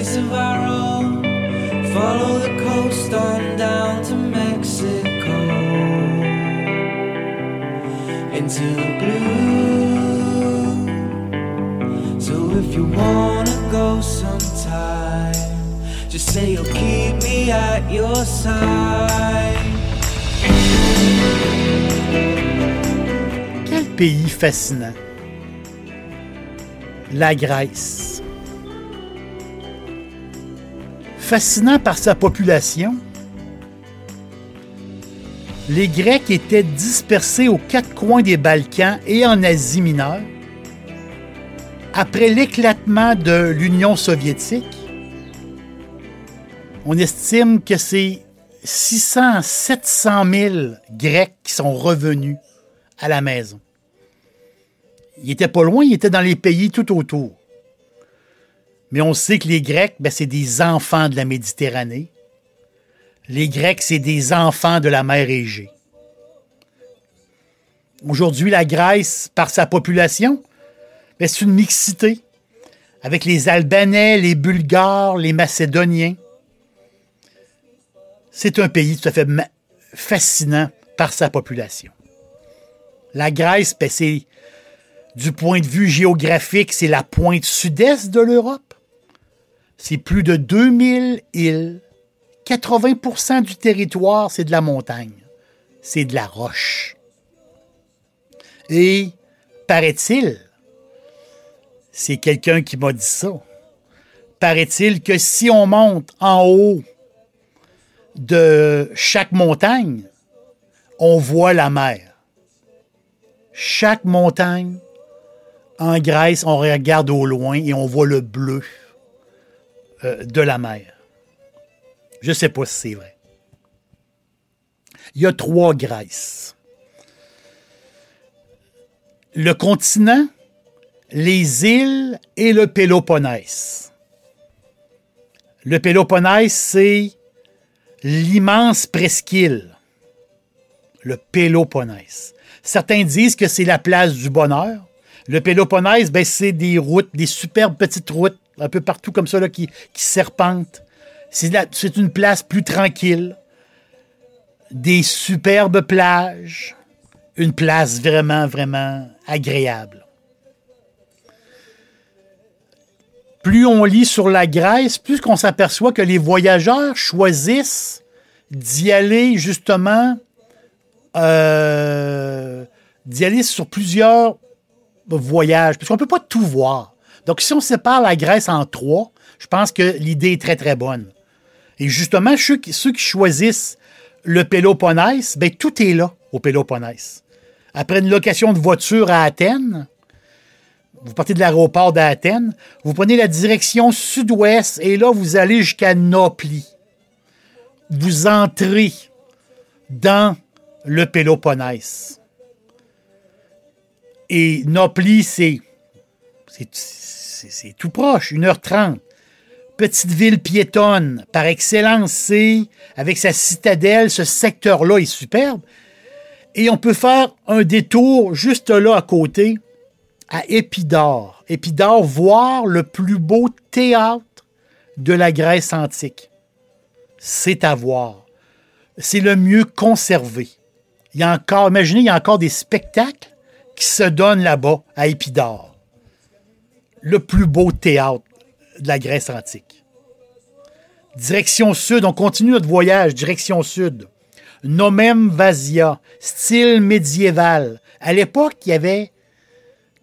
place of our own. Follow the coast on down to Mexico. Into the blue. So if you wanna go sometime, just say you'll keep me at your side. Quel pays fascinant La Grèce. Fascinant par sa population, les Grecs étaient dispersés aux quatre coins des Balkans et en Asie mineure. Après l'éclatement de l'Union soviétique, on estime que c'est 600 700 000 Grecs qui sont revenus à la maison. Il était pas loin, il était dans les pays tout autour. Mais on sait que les Grecs, ben, c'est des enfants de la Méditerranée. Les Grecs, c'est des enfants de la mer Égée. Aujourd'hui, la Grèce, par sa population, ben, c'est une mixité avec les Albanais, les Bulgares, les Macédoniens. C'est un pays tout à fait fascinant par sa population. La Grèce, ben, c'est du point de vue géographique, c'est la pointe sud-est de l'Europe. C'est plus de 2000 îles. 80% du territoire, c'est de la montagne. C'est de la roche. Et, paraît-il, c'est quelqu'un qui m'a dit ça, paraît-il que si on monte en haut de chaque montagne, on voit la mer. Chaque montagne, en Grèce, on regarde au loin et on voit le bleu euh, de la mer. Je ne sais pas si c'est vrai. Il y a trois Grèces. Le continent, les îles et le Péloponnèse. Le Péloponnèse, c'est l'immense presqu'île. Le Péloponnèse. Certains disent que c'est la place du bonheur. Le Péloponnèse, ben, c'est des routes, des superbes petites routes, un peu partout comme ça, qui, qui serpentent. C'est une place plus tranquille. Des superbes plages. Une place vraiment, vraiment agréable. Plus on lit sur la Grèce, plus qu'on s'aperçoit que les voyageurs choisissent d'y aller justement, euh, d'y aller sur plusieurs voyage, parce qu'on ne peut pas tout voir. Donc, si on sépare la Grèce en trois, je pense que l'idée est très, très bonne. Et justement, ceux qui, choisissent le Péloponnèse, ben, tout est là au Péloponnèse. Après une location de voiture à Athènes, vous partez de l'aéroport d'Athènes, vous prenez la direction sud-ouest et là, vous allez jusqu'à Nopli. Vous entrez dans le Péloponnèse. Et Nopli, c'est, c'est, tout proche, 1h30. Petite ville piétonne, par excellence, c'est, avec sa citadelle, ce secteur-là est superbe. Et on peut faire un détour juste là à côté, à Épidore. Épidore, voir le plus beau théâtre de la Grèce antique. C'est à voir. C'est le mieux conservé. il y a encore, imaginez, il y a encore des spectacles qui se donnent là-bas, à Épidore. Le plus beau théâtre de la Grèce antique. Direction sud, on continue notre voyage, direction sud. Nomem Vasia, style médiéval. À l'époque, il y avait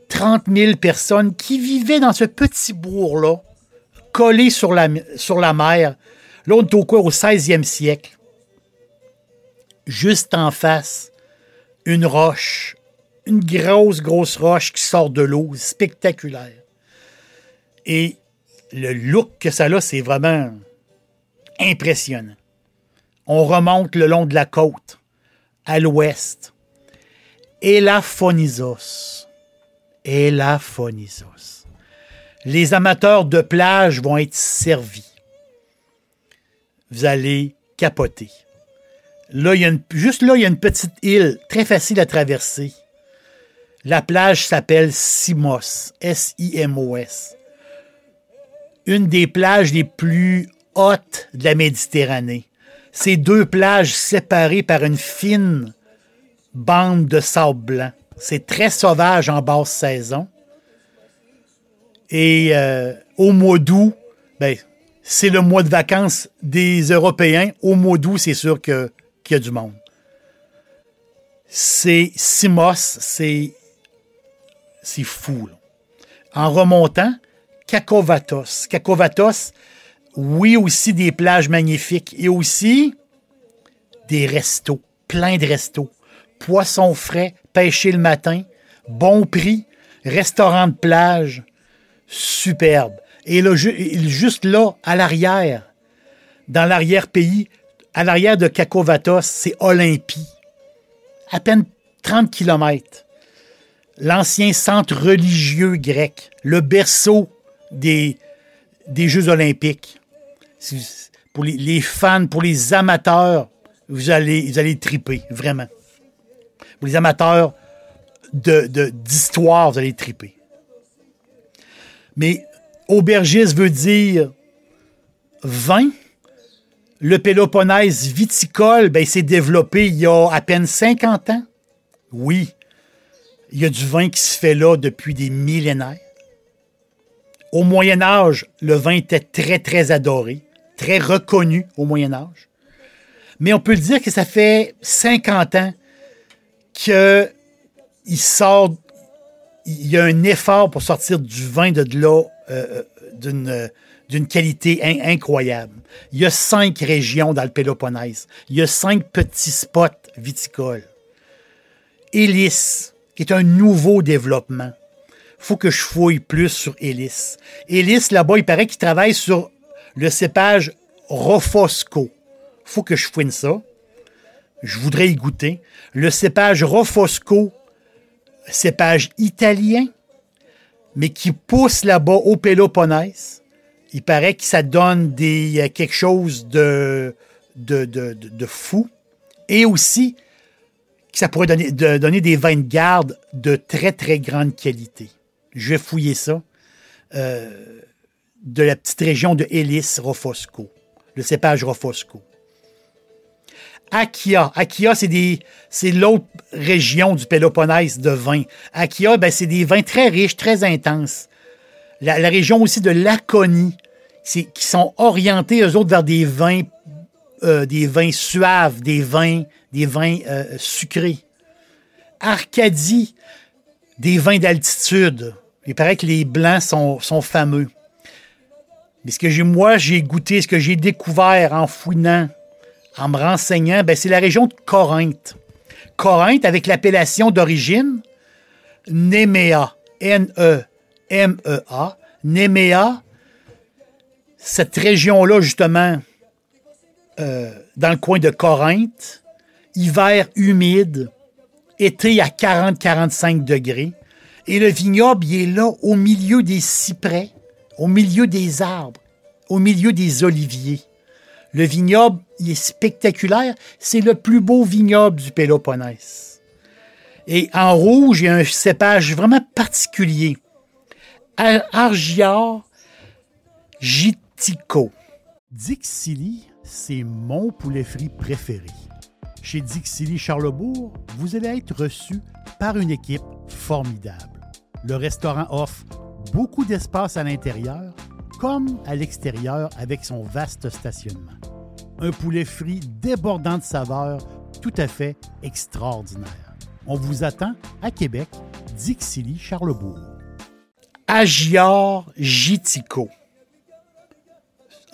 30 000 personnes qui vivaient dans ce petit bourg-là, collé sur la, sur la mer. Là, on est au, au 16e siècle. Juste en face, une roche, une grosse, grosse roche qui sort de l'eau, spectaculaire. Et le look que ça a, c'est vraiment impressionnant. On remonte le long de la côte, à l'ouest. Elaphonisos. Elaphonisos. Les amateurs de plage vont être servis. Vous allez capoter. Là, il juste là, il y a une petite île très facile à traverser. La plage s'appelle Simos, S-I-M-O-S. Une des plages les plus hautes de la Méditerranée. Ces deux plages séparées par une fine bande de sable blanc. C'est très sauvage en basse saison. Et euh, au mois d'août, ben, c'est le mois de vacances des Européens. Au mois d'août, c'est sûr qu'il y a du monde. C'est Simos, c'est c'est fou. En remontant, Kakovatos. Kakovatos, oui, aussi des plages magnifiques et aussi des restos, plein de restos. Poissons frais, pêchés le matin, bon prix, restaurant de plage, superbe. Et là, juste là, à l'arrière, dans l'arrière-pays, à l'arrière de Kakovatos, c'est Olympie. À peine 30 kilomètres l'ancien centre religieux grec, le berceau des, des Jeux olympiques. Pour les, fans, pour les amateurs, vous allez, vous allez triper, vraiment. Pour les amateurs d'histoire, de, vous allez triper. Mais aubergiste veut dire vin. Le Péloponnèse viticole, ben, s'est développé il y a à peine 50 ans. Oui, il y a du vin qui se fait là depuis des millénaires. Au Moyen Âge, le vin était très, très adoré, très reconnu au Moyen Âge. Mais on peut dire que ça fait 50 ans qu'il sort, il y a un effort pour sortir du vin de là euh, d'une d'une qualité incroyable. Il y a cinq régions dans le Péloponnèse. Il y a cinq petits spots viticoles. Élis, qui est un nouveau développement. Faut que je fouille plus sur Hélice. Hélice, là-bas, il paraît qu'il travaille sur le cépage Rofosco. faut que je fouine ça. Je voudrais y goûter. Le cépage Rofosco, cépage italien, mais qui pousse là-bas au Péloponnèse. Il paraît que ça donne des, quelque chose de, fou. Et aussi, ça pourrait donner, donner des vins de garde de très, très grande qualité. Je vais fouiller ça. Euh, de la petite région de Hélice, Rofosco, le cépage Rofosco. Akia. Akia, c'est l'autre région du Péloponnèse de vin. Akia, ben, c'est des vins très riches, très intenses. La, région aussi de Laconie, qui sont orientés, eux autres, vers des vins euh, des vins suaves, des vins, des vins euh, sucrés. Arcadie, des vins d'altitude. Il paraît que les blancs sont, fameux. Mais ce que j'ai, moi, j'ai goûté, ce que j'ai découvert en fouinant, en me renseignant, ben, c'est la région de Corinthe. Corinthe, avec l'appellation d'origine Néméa, N-E-M-E-A, Néméa, cette région-là, justement, euh, dans le coin de Corinthe, hiver humide, été à 40-45 degrés. Et le vignoble, il est là au milieu des cyprès, au milieu des arbres, au milieu des oliviers. Le vignoble, il est spectaculaire. C'est le plus beau vignoble du Péloponnèse. Et en rouge, il y a un cépage vraiment particulier. Argia gitico. Dixili c'est mon poulet frit préféré. Chez Dixili Charlebourg, vous allez être reçu par une équipe formidable. Le restaurant offre beaucoup d'espace à l'intérieur comme à l'extérieur avec son vaste stationnement. Un poulet frit débordant de saveurs tout à fait extraordinaire. On vous attend à Québec, Dixilly, Charlebourg. Agiar Gitico.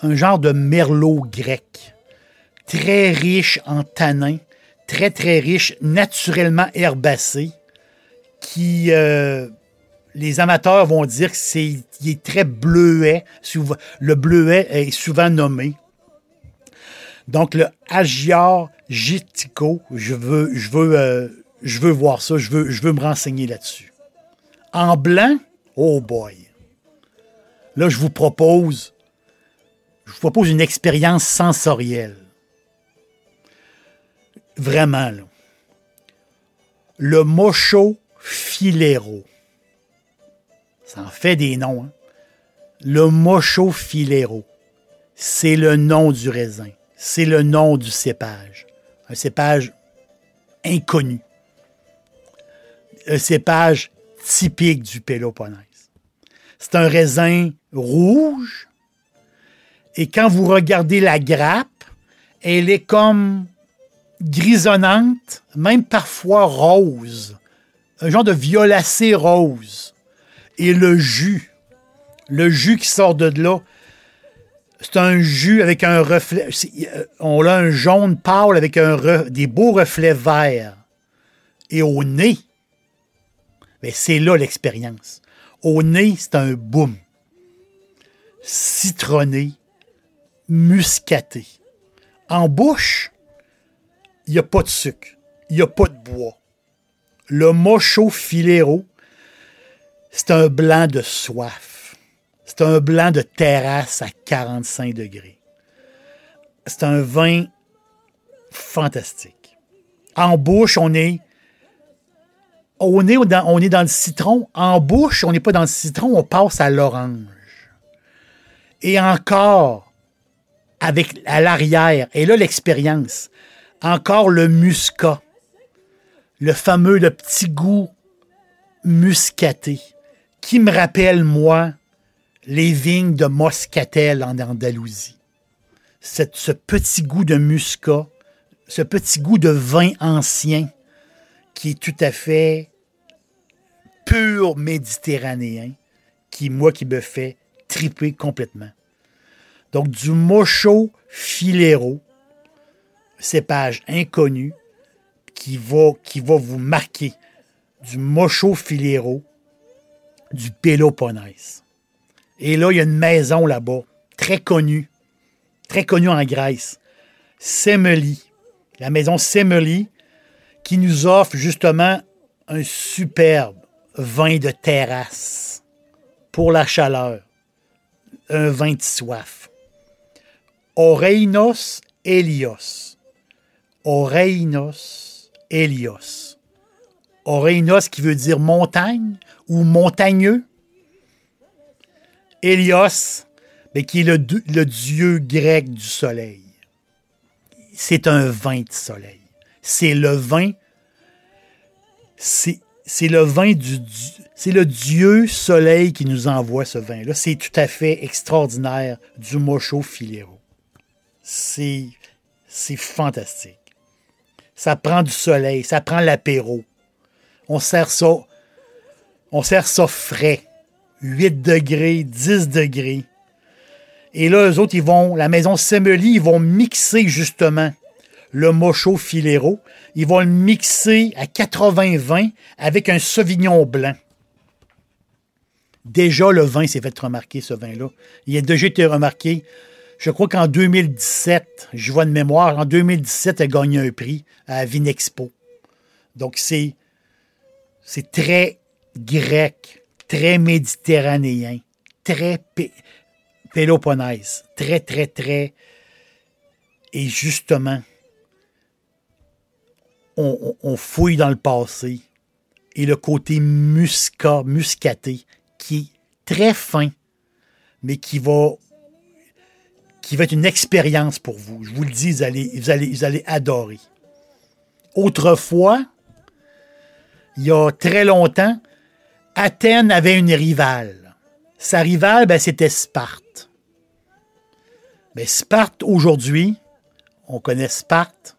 Un genre de merlot grec. Très riche en tanins, très très riche, naturellement herbacé, qui euh, les amateurs vont dire que c'est est très bleuet. Le bleuet est souvent nommé. Donc le Agiar Gitico, euh, je veux voir ça, je veux, je veux me renseigner là-dessus. En blanc, oh boy. Là, je vous propose, je vous propose une expérience sensorielle. Vraiment, là. Le Mocho Filero. Ça en fait des noms. Hein? Le Mocho Filero. C'est le nom du raisin. C'est le nom du cépage. Un cépage inconnu. Un cépage typique du Péloponnèse. C'est un raisin rouge. Et quand vous regardez la grappe, elle est comme grisonnante, même parfois rose. Un genre de violacé rose. Et le jus, le jus qui sort de là, c'est un jus avec un reflet. Euh, on a un jaune pâle avec des beaux reflets verts. Et au nez, ben, c'est là l'expérience. Au nez, c'est un boom. Citronné, muscaté. En bouche, il n'y a pas de sucre. Il n'y a pas de bois. Le mocho filero, c'est un blanc de soif. C'est un blanc de terrasse à 45 degrés. C'est un vin fantastique. En bouche, on est, on est, dans, on est dans le citron. En bouche, on n'est pas dans le citron, on passe à l'orange. Et encore, avec à l'arrière, et là l'expérience, encore le muscat, le fameux, le petit goût muscaté qui me rappelle, moi, les vignes de Moscatel en Andalousie? ce petit goût de muscat, ce petit goût de vin ancien qui est tout à fait pur méditerranéen, qui, moi, qui me fait triper complètement. Donc, du Mocho Filero, cépage inconnu, qui va, qui va vous marquer. Du Mocho Filero, du Péloponnèse. Et là, il y a une maison là-bas, très connue, très connue en Grèce, Semeli, la maison Semeli, qui nous offre justement un superbe vin de terrasse pour la chaleur, un vin de soif. Oreinos Elios. Oreinos Elios. Oreinos qui veut dire montagne ou montagneux. Hélios, mais qui est le, dieu grec du soleil. C'est un vin de soleil. C'est le vin, c'est le vin du, c'est le dieu soleil qui nous envoie ce vin-là. C'est tout à fait extraordinaire du Mocho Filero. C'est, c'est fantastique. Ça prend du soleil, ça prend l'apéro. On sert ça on sert ça frais. 8 degrés, 10 degrés. Et là, eux autres, ils vont, la maison Semeli, ils vont mixer justement le mocho filero. Ils vont le mixer à 80-20 avec un sauvignon blanc. Déjà, le vin s'est fait remarquer, ce vin-là. Il a déjà été remarqué. Je crois qu'en 2017, je vois de mémoire, en 2017, il a gagné un prix à Vinexpo. Donc, c'est, c'est très grec, très méditerranéen, très Péloponnèse, très, très, très. Et justement, on, fouille dans le passé et le côté muscat, muscaté, qui est très fin, mais qui va, qui va être une expérience pour vous. Je vous le dis, allez, vous allez, vous allez adorer. Autrefois, il y a très longtemps, Athènes avait une rivale. Sa rivale, ben, c'était Sparte. Mais Sparte, aujourd'hui, on connaît Sparte.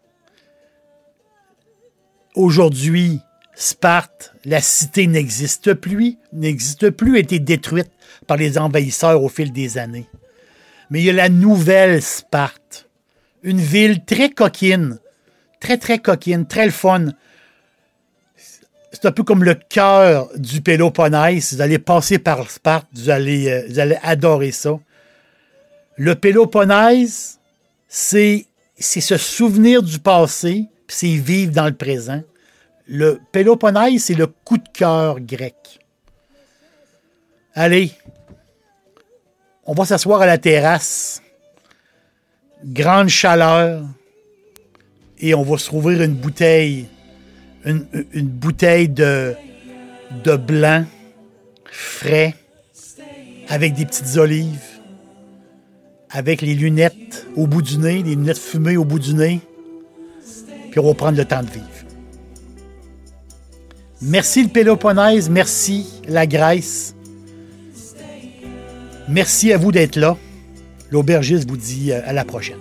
Aujourd'hui, Sparte, la cité n'existe plus, n'existe plus, a été détruite par les envahisseurs au fil des années. Mais il y a la nouvelle Sparte, une ville très coquine, très très coquine, très fun. C'est un peu comme le cœur du Péloponnèse. Vous allez passer par Sparte, vous allez, euh, vous adorer ça. Le Péloponnèse, c'est se souvenir du passé, puis c'est vivre dans le présent. Le Péloponnèse, c'est le coup de cœur grec. Allez, on va s'asseoir à la terrasse. Grande chaleur. Et on va se rouvrir une bouteille. Une, bouteille de, de blanc frais avec des petites olives, avec les lunettes au bout du nez, les lunettes fumées au bout du nez. Puis on va prendre le temps de vivre. Merci le Péloponnèse, merci la Grèce. Merci à vous d'être là. L'aubergiste vous dit euh, à la prochaine.